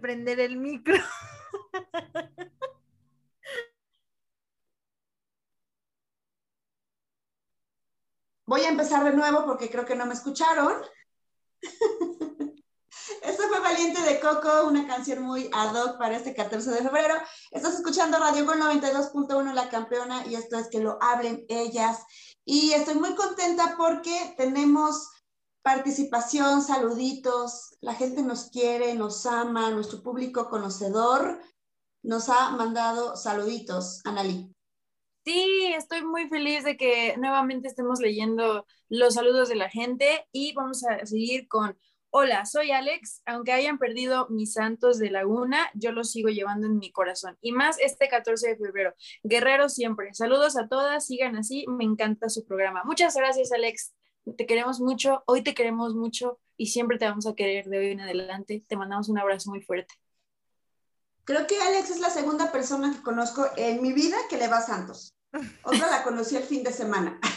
Prender el micro. Voy a empezar de nuevo porque creo que no me escucharon. Esto fue Valiente de Coco, una canción muy ad hoc para este 14 de febrero. Estás escuchando Radio Gol 92.1, La Campeona, y esto es que lo hablen ellas. Y estoy muy contenta porque tenemos participación, saluditos, la gente nos quiere, nos ama, nuestro público conocedor nos ha mandado saluditos, Analí. Sí, estoy muy feliz de que nuevamente estemos leyendo los saludos de la gente y vamos a seguir con, hola, soy Alex, aunque hayan perdido mis santos de Laguna, yo los sigo llevando en mi corazón y más este 14 de febrero. Guerrero siempre. Saludos a todas, sigan así, me encanta su programa. Muchas gracias, Alex. Te queremos mucho, hoy te queremos mucho y siempre te vamos a querer de hoy en adelante. Te mandamos un abrazo muy fuerte. Creo que Alex es la segunda persona que conozco en mi vida que le va a Santos. Otra la conocí el fin de semana.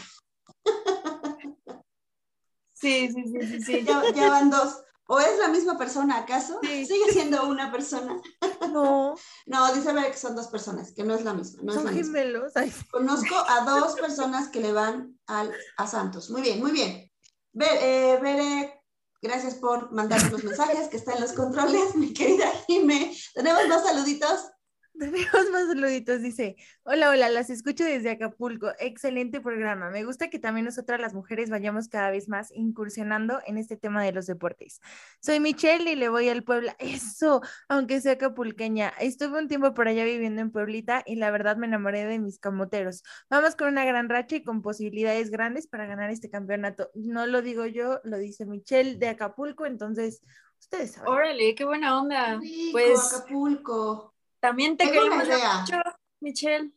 Sí, sí, sí, sí. sí. Ya, ya van dos. ¿O es la misma persona acaso? Sí. Sigue siendo una persona. No. No, dice ver que son dos personas, que no es la misma. No es Son la gemelos. Conozco a dos personas que le van al, a Santos. Muy bien, muy bien. Ver, eh, Bere, gracias por mandarnos los mensajes que están en los controles, mi querida Jime. Tenemos más saluditos. Tenemos más saluditos, dice, hola, hola, las escucho desde Acapulco, excelente programa, me gusta que también nosotras las mujeres vayamos cada vez más incursionando en este tema de los deportes. Soy Michelle y le voy al Puebla, eso, aunque sea acapulqueña, estuve un tiempo por allá viviendo en Pueblita y la verdad me enamoré de mis camoteros. Vamos con una gran racha y con posibilidades grandes para ganar este campeonato. No lo digo yo, lo dice Michelle de Acapulco, entonces ustedes saben. Órale, qué buena onda. Rico, Pues Acapulco. También te Tengo queremos idea. mucho, Michelle.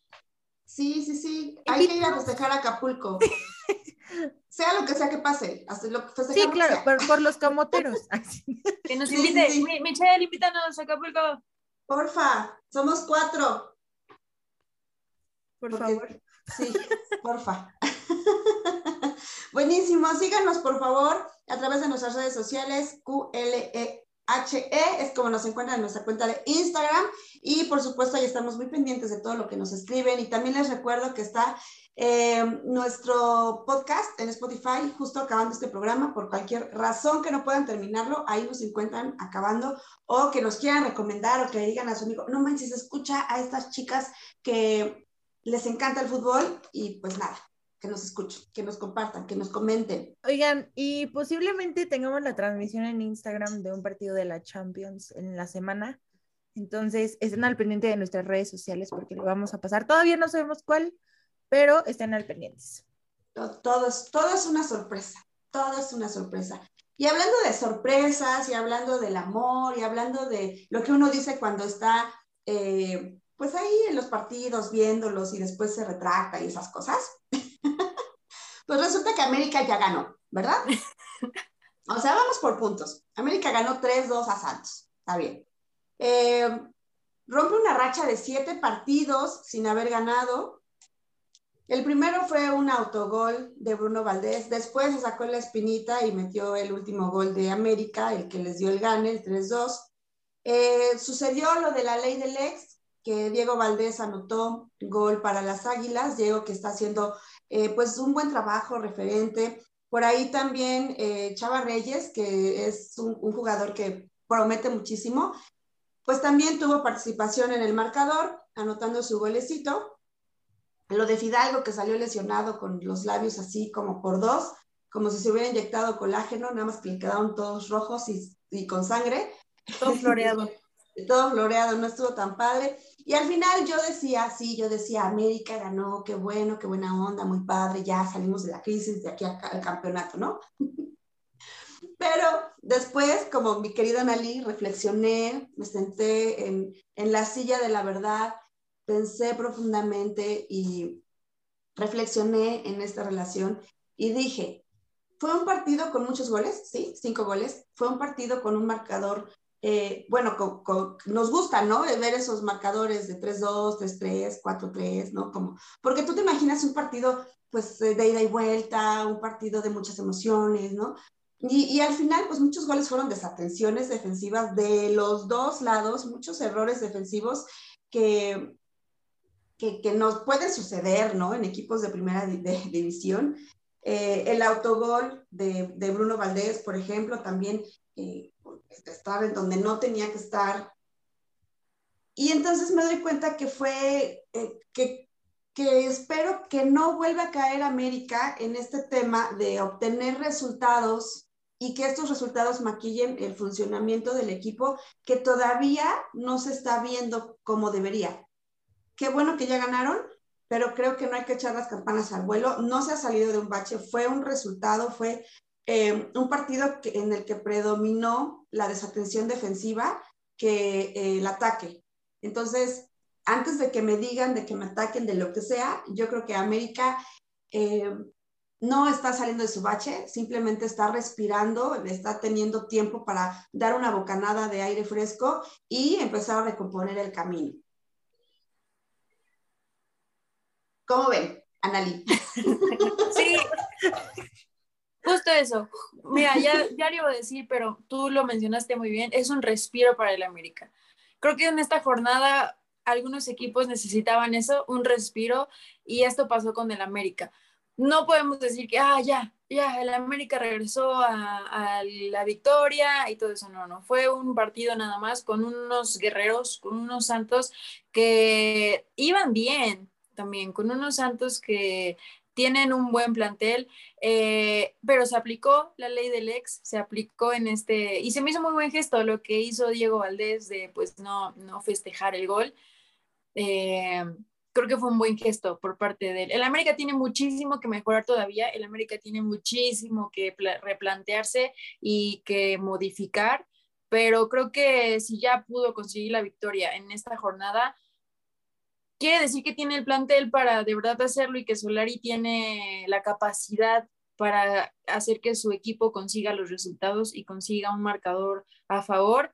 Sí, sí, sí. Hay que ir a festejar a Acapulco. sea lo que sea que pase. Hasta lo que Sí, claro, sea. por, por los camoteros. Que nos Sí, invite. sí, sí. Mi- Michelle, invítanos a Acapulco. Porfa, somos cuatro. Por Porque- favor. Sí, porfa. Buenísimo, síganos por favor a través de nuestras redes sociales, QLEHE, es como nos encuentran en nuestra cuenta de Instagram. Y por supuesto ahí estamos muy pendientes de todo lo que nos escriben. Y también les recuerdo que está eh, nuestro podcast en Spotify justo acabando este programa. Por cualquier razón que no puedan terminarlo, ahí nos encuentran acabando. O que nos quieran recomendar o que le digan a su amigo, no manches, escucha a estas chicas que les encanta el fútbol y pues nada, que nos escuchen, que nos compartan, que nos comenten. Oigan, y posiblemente tengamos la transmisión en Instagram de un partido de la Champions en la semana. Entonces, estén al pendiente de nuestras redes sociales porque lo vamos a pasar. Todavía no sabemos cuál, pero estén al pendientes. To- Todo es, todo es una sorpresa, todo es una sorpresa. Y hablando de sorpresas, y hablando del amor, y hablando de lo que uno dice cuando está, eh, pues ahí en los partidos viéndolos y después se retracta y esas cosas, pues resulta que América ya ganó, ¿verdad? O sea, vamos por puntos. América ganó 3-2 a Santos, está bien. Eh, rompe una racha de siete partidos sin haber ganado. El primero fue un autogol de Bruno Valdés, después se sacó la espinita y metió el último gol de América, el que les dio el gane, el 3-2. Eh, sucedió lo de la ley del ex, que Diego Valdés anotó gol para las Águilas, Diego que está haciendo eh, pues un buen trabajo referente. Por ahí también eh, Chava Reyes, que es un, un jugador que promete muchísimo, pues también tuvo participación en el marcador, anotando su golecito. Lo de Fidalgo, que salió lesionado con los labios así como por dos, como si se hubiera inyectado colágeno, nada más que le quedaron todos rojos y, y con sangre. Todo floreado. Todo floreado, no estuvo tan padre. Y al final yo decía, sí, yo decía, América ganó, qué bueno, qué buena onda, muy padre, ya salimos de la crisis, de aquí al campeonato, ¿no? Pero después, como mi querida Nali, reflexioné, me senté en, en la silla de la verdad, pensé profundamente y reflexioné en esta relación y dije, fue un partido con muchos goles, sí, cinco goles, fue un partido con un marcador, eh, bueno, nos gusta, ¿no? De ver esos marcadores de 3-2, 3-3, 4-3, ¿no? Como, porque tú te imaginas un partido, pues, eh, de ida y vuelta, un partido de muchas emociones, ¿no? y, al final, pues muchos goles fueron desatenciones defensivas de los dos lados, muchos errores defensivos que, que, que nos puede suceder, ¿no? En equipos de primera división. Eh, el autogol de, Bruno Valdés, por ejemplo, también eh, estaba en donde no tenía que estar. Y entonces me doy cuenta que fue, eh, que, que espero que no vuelva a caer América en este tema de obtener resultados y que estos resultados maquillen el funcionamiento del equipo que todavía no se está viendo como debería. Qué bueno que ya ganaron, pero creo que no hay que echar las campanas al vuelo. No se ha salido de un bache, fue un resultado, fue eh, un partido en el que predominó la desatención defensiva que eh, el ataque. Entonces, antes de que me digan, de que me ataquen, de lo que sea, yo creo que América eh, no está saliendo de su bache, simplemente está respirando, está teniendo tiempo para dar una bocanada de aire fresco y empezar a recomponer el camino. ¿Cómo ven, Analí? Sí, justo eso. Mira, ya, ya le iba a decir, pero tú lo mencionaste muy bien, es un respiro para el América. Creo que en esta jornada algunos equipos necesitaban eso, un respiro, y esto pasó con el América no podemos decir que, ah, ya, ya, el América regresó a, la victoria y todo eso. No, no, fue un partido nada más con unos guerreros, con unos santos que iban bien también, con unos santos que tienen un buen plantel, eh, pero se aplicó la ley del ex, se aplicó en este, y se me hizo muy buen gesto lo que hizo Diego Valdés de pues no, no festejar el gol. Eh, creo que fue un buen gesto por parte de él. El América tiene muchísimo que mejorar todavía, el América tiene muchísimo que replantearse y que modificar, pero creo que si ya pudo conseguir la victoria en esta jornada, quiere decir que tiene el plantel para de verdad hacerlo y que Solari tiene la capacidad para hacer que su equipo consiga los resultados y consiga un marcador a favor.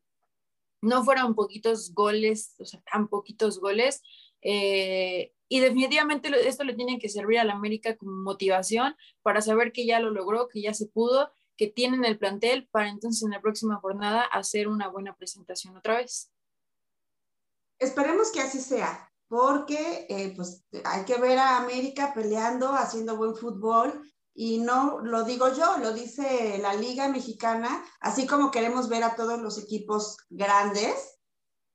No fueron poquitos goles, o sea, tan poquitos goles, eh, y definitivamente esto le tiene que servir a la América como motivación para saber que ya lo logró, que ya se pudo, que tienen el plantel para entonces en la próxima jornada hacer una buena presentación otra vez. Esperemos que así sea, porque eh, pues hay que ver a América peleando, haciendo buen fútbol, y no lo digo yo, lo dice la Liga Mexicana, así como queremos ver a todos los equipos grandes,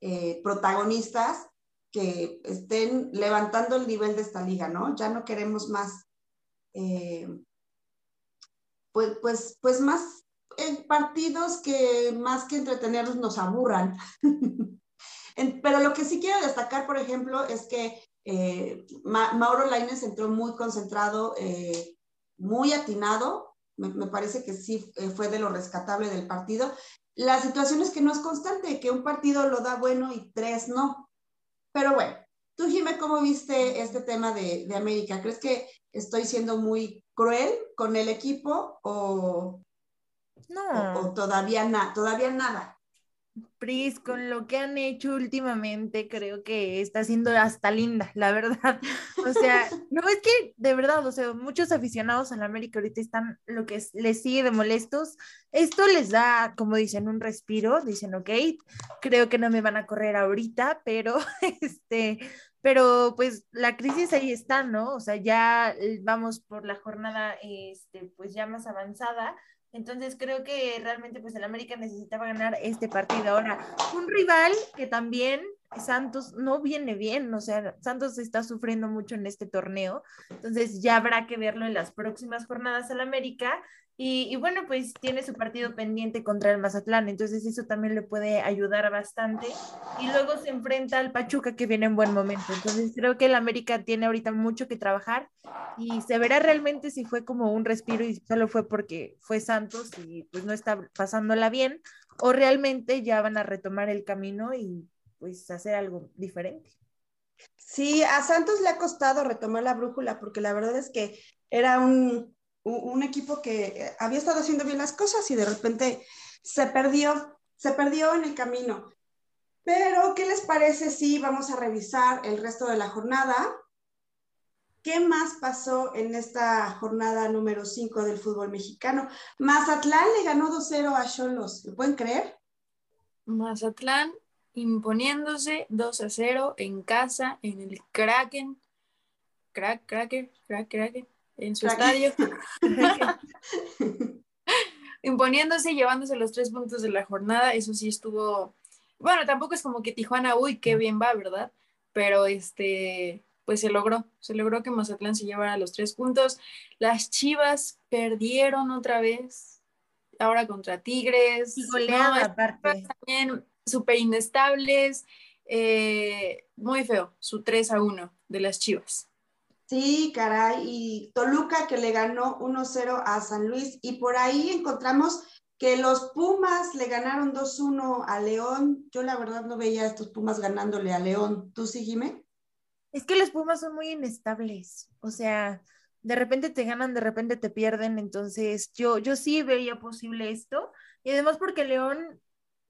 eh, protagonistas, que estén levantando el nivel de esta liga, ¿no? Ya no queremos más, eh, pues, pues, pues más eh, partidos que más que entretenernos nos aburran. Pero lo que sí quiero destacar, por ejemplo, es que eh, Mauro Laines entró muy concentrado, muy atinado. Me, me, parece que sí fue de lo rescatable del partido. La situación es que no es constante, que un partido lo da bueno y tres no. Pero bueno, tú, Jimé, ¿cómo viste este tema de, América? ¿Crees que estoy siendo muy cruel con el equipo o, no. o, todavía, todavía nada? Pris, con lo que han hecho últimamente, creo que está siendo hasta linda, la verdad. O sea, no es que de verdad, o sea, muchos aficionados la América ahorita están lo que les sigue de molestos. Esto les da, como dicen, un respiro. Dicen, ok, creo que no me van a correr ahorita, pero este, pero pues la crisis ahí está, ¿no? O sea, ya vamos por la jornada, este, pues ya más avanzada entonces creo que realmente pues el América necesitaba ganar este partido. Ahora, un rival que también Santos no viene bien, o sea, Santos está sufriendo mucho en este torneo, entonces ya habrá que verlo en las próximas jornadas al América y, bueno, pues tiene su partido pendiente contra el Mazatlán, entonces eso también le puede ayudar bastante. Y luego se enfrenta al Pachuca que viene en buen momento. Entonces creo que el América tiene ahorita mucho que trabajar y se verá realmente si fue como un respiro y solo fue porque fue Santos y pues no está pasándola bien o realmente ya van a retomar el camino y pues hacer algo diferente. Sí, a Santos le ha costado retomar la brújula porque la verdad es que era un, un equipo que eh, había estado haciendo bien las cosas y de repente se perdió, se perdió en el camino. Pero, ¿qué les parece si vamos a revisar el resto de la jornada? ¿Qué más pasó en esta jornada número 5 del fútbol mexicano? Mazatlán le ganó 2-0 a Cholos. ¿Lo pueden creer? Mazatlán imponiéndose 2 a 0 en casa, en el Kraken. Crack, Cracker, Crack, Kraken, en su estadio. imponiéndose, llevándose los tres puntos de la jornada. Eso sí estuvo. Bueno, tampoco es como que Tijuana, uy, qué bien va, ¿verdad? Pero este, pues se logró, se logró que Mazatlán se llevara los tres puntos. Las Chivas perdieron otra vez, ahora contra Tigres. Y goleada aparte. También súper inestables, eh, muy feo, su 3 a 1 de las Chivas. Sí, caray, y Toluca que le ganó 1-0 a San Luis y por ahí encontramos que los Pumas le ganaron 2-1 a León. Yo la verdad no veía a estos Pumas ganándole a León. ¿Tú sí, Jimé? Es que los Pumas son muy inestables, o sea, de repente te ganan, de repente te pierden, entonces yo, yo sí veía posible esto, y además porque León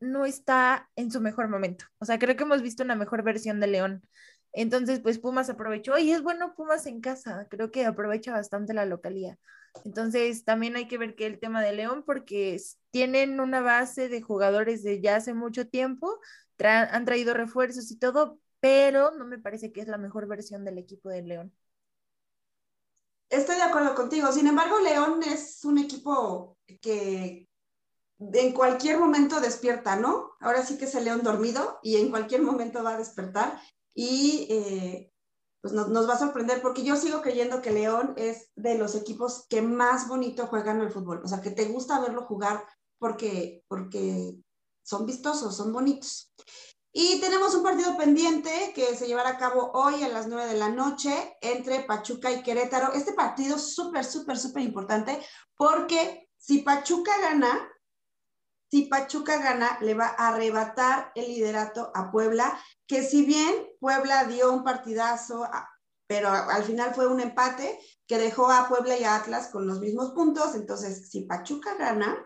no está en su mejor momento, o sea, creo que hemos visto una mejor versión de León, entonces pues Pumas aprovechó, y es bueno Pumas en casa, creo que aprovecha bastante la localía, entonces también hay que ver que el tema de León, porque tienen una base de jugadores de ya hace mucho tiempo, han traído refuerzos y todo, pero no me parece que es la mejor versión del equipo de León. Estoy de acuerdo contigo. Sin embargo, León es un equipo que en cualquier momento despierta, ¿no? Ahora sí que es el León dormido y en cualquier momento va a despertar y eh, pues nos, va a sorprender porque yo sigo creyendo que León es de los equipos que más bonito juegan el fútbol. O sea, que te gusta verlo jugar porque, porque son vistosos, son bonitos. Y tenemos un partido pendiente que se llevará a cabo hoy a las 9 de la noche entre Pachuca y Querétaro. Este partido es súper, súper, súper importante porque si Pachuca gana, si Pachuca gana, le va a arrebatar el liderato a Puebla, que si bien Puebla dio un partidazo, pero al final fue un empate que dejó a Puebla y a Atlas con los mismos puntos. Entonces, si Pachuca gana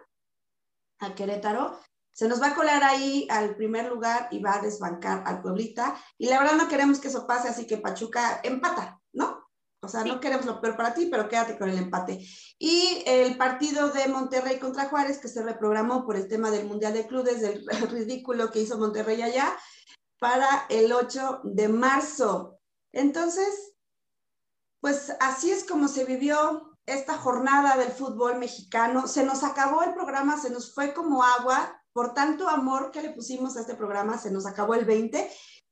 a Querétaro, se nos va a colar ahí al primer lugar y va a desbancar al Pueblita. Y la verdad no queremos que eso pase, así que Pachuca empata, ¿no? O sea, no queremos lo peor para ti, pero quédate con el empate. Y el partido de Monterrey contra Juárez, que se reprogramó por el tema del Mundial de Clubes, del ridículo que hizo Monterrey allá, para el 8 de marzo. Entonces, pues así es como se vivió esta jornada del fútbol mexicano. Se nos acabó el programa, se nos fue como agua por tanto amor que le pusimos a este programa, se nos acabó el 20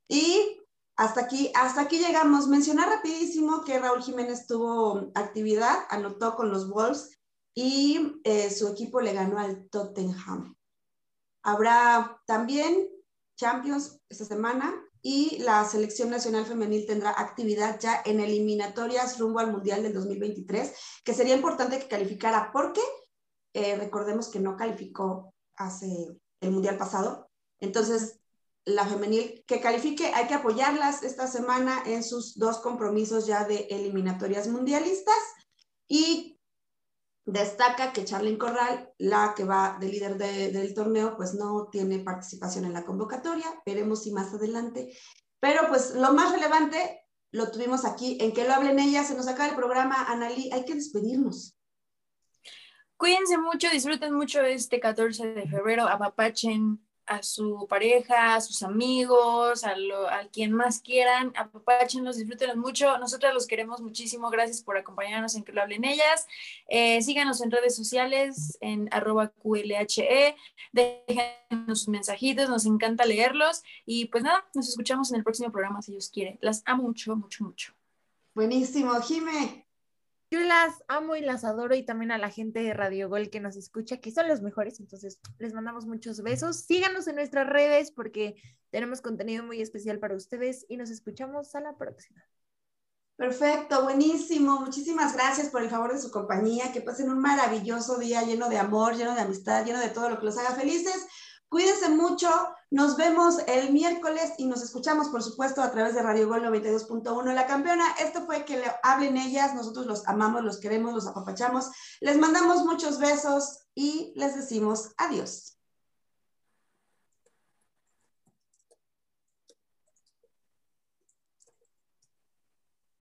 y hasta aquí, hasta aquí llegamos. Mencionar rapidísimo que Raúl Jiménez tuvo actividad, anotó con los Wolves y eh, su equipo le ganó al Tottenham. Habrá también Champions esta semana y la selección nacional femenil tendrá actividad ya en eliminatorias rumbo al Mundial del 2023, que sería importante que calificara porque eh, recordemos que no calificó hace el mundial pasado. Entonces, la femenil que califique, hay que apoyarlas esta semana en sus dos compromisos ya de eliminatorias mundialistas. Y destaca que Charlene Corral, la que va de líder del torneo, pues no tiene participación en la convocatoria. Veremos si más adelante. Pero pues lo más relevante lo tuvimos aquí, en que lo hablen ellas, se nos acaba el programa, Analí, hay que despedirnos. Cuídense mucho, disfruten mucho este 14 de febrero, apapachen a su pareja, a sus amigos, a, lo, a quien más quieran, apapachenlos, disfrútenlos mucho. Nosotras los queremos muchísimo. Gracias por acompañarnos en que lo hablen ellas. Eh, síganos en redes sociales, en arroba QLHE. Déjenos sus mensajitos, nos encanta leerlos. Y pues nada, nos escuchamos en el próximo programa si Dios quiere. Las amo mucho, mucho, mucho. Buenísimo, Jime. Yo las amo y las adoro y también a la gente de Radio Gol que nos escucha, que son los mejores, entonces les mandamos muchos besos. Síganos en nuestras redes porque tenemos contenido muy especial para ustedes y nos escuchamos a la próxima. Perfecto, buenísimo. Muchísimas gracias por el favor de su compañía. Que pasen un maravilloso día lleno de amor, lleno de amistad, lleno de todo lo que los haga felices. Cuídense mucho, nos vemos el miércoles y nos escuchamos, por supuesto, a través de Radio Gol 92.1. La campeona, esto fue que le hablen ellas, nosotros los amamos, los queremos, los apapachamos. Les mandamos muchos besos y les decimos adiós.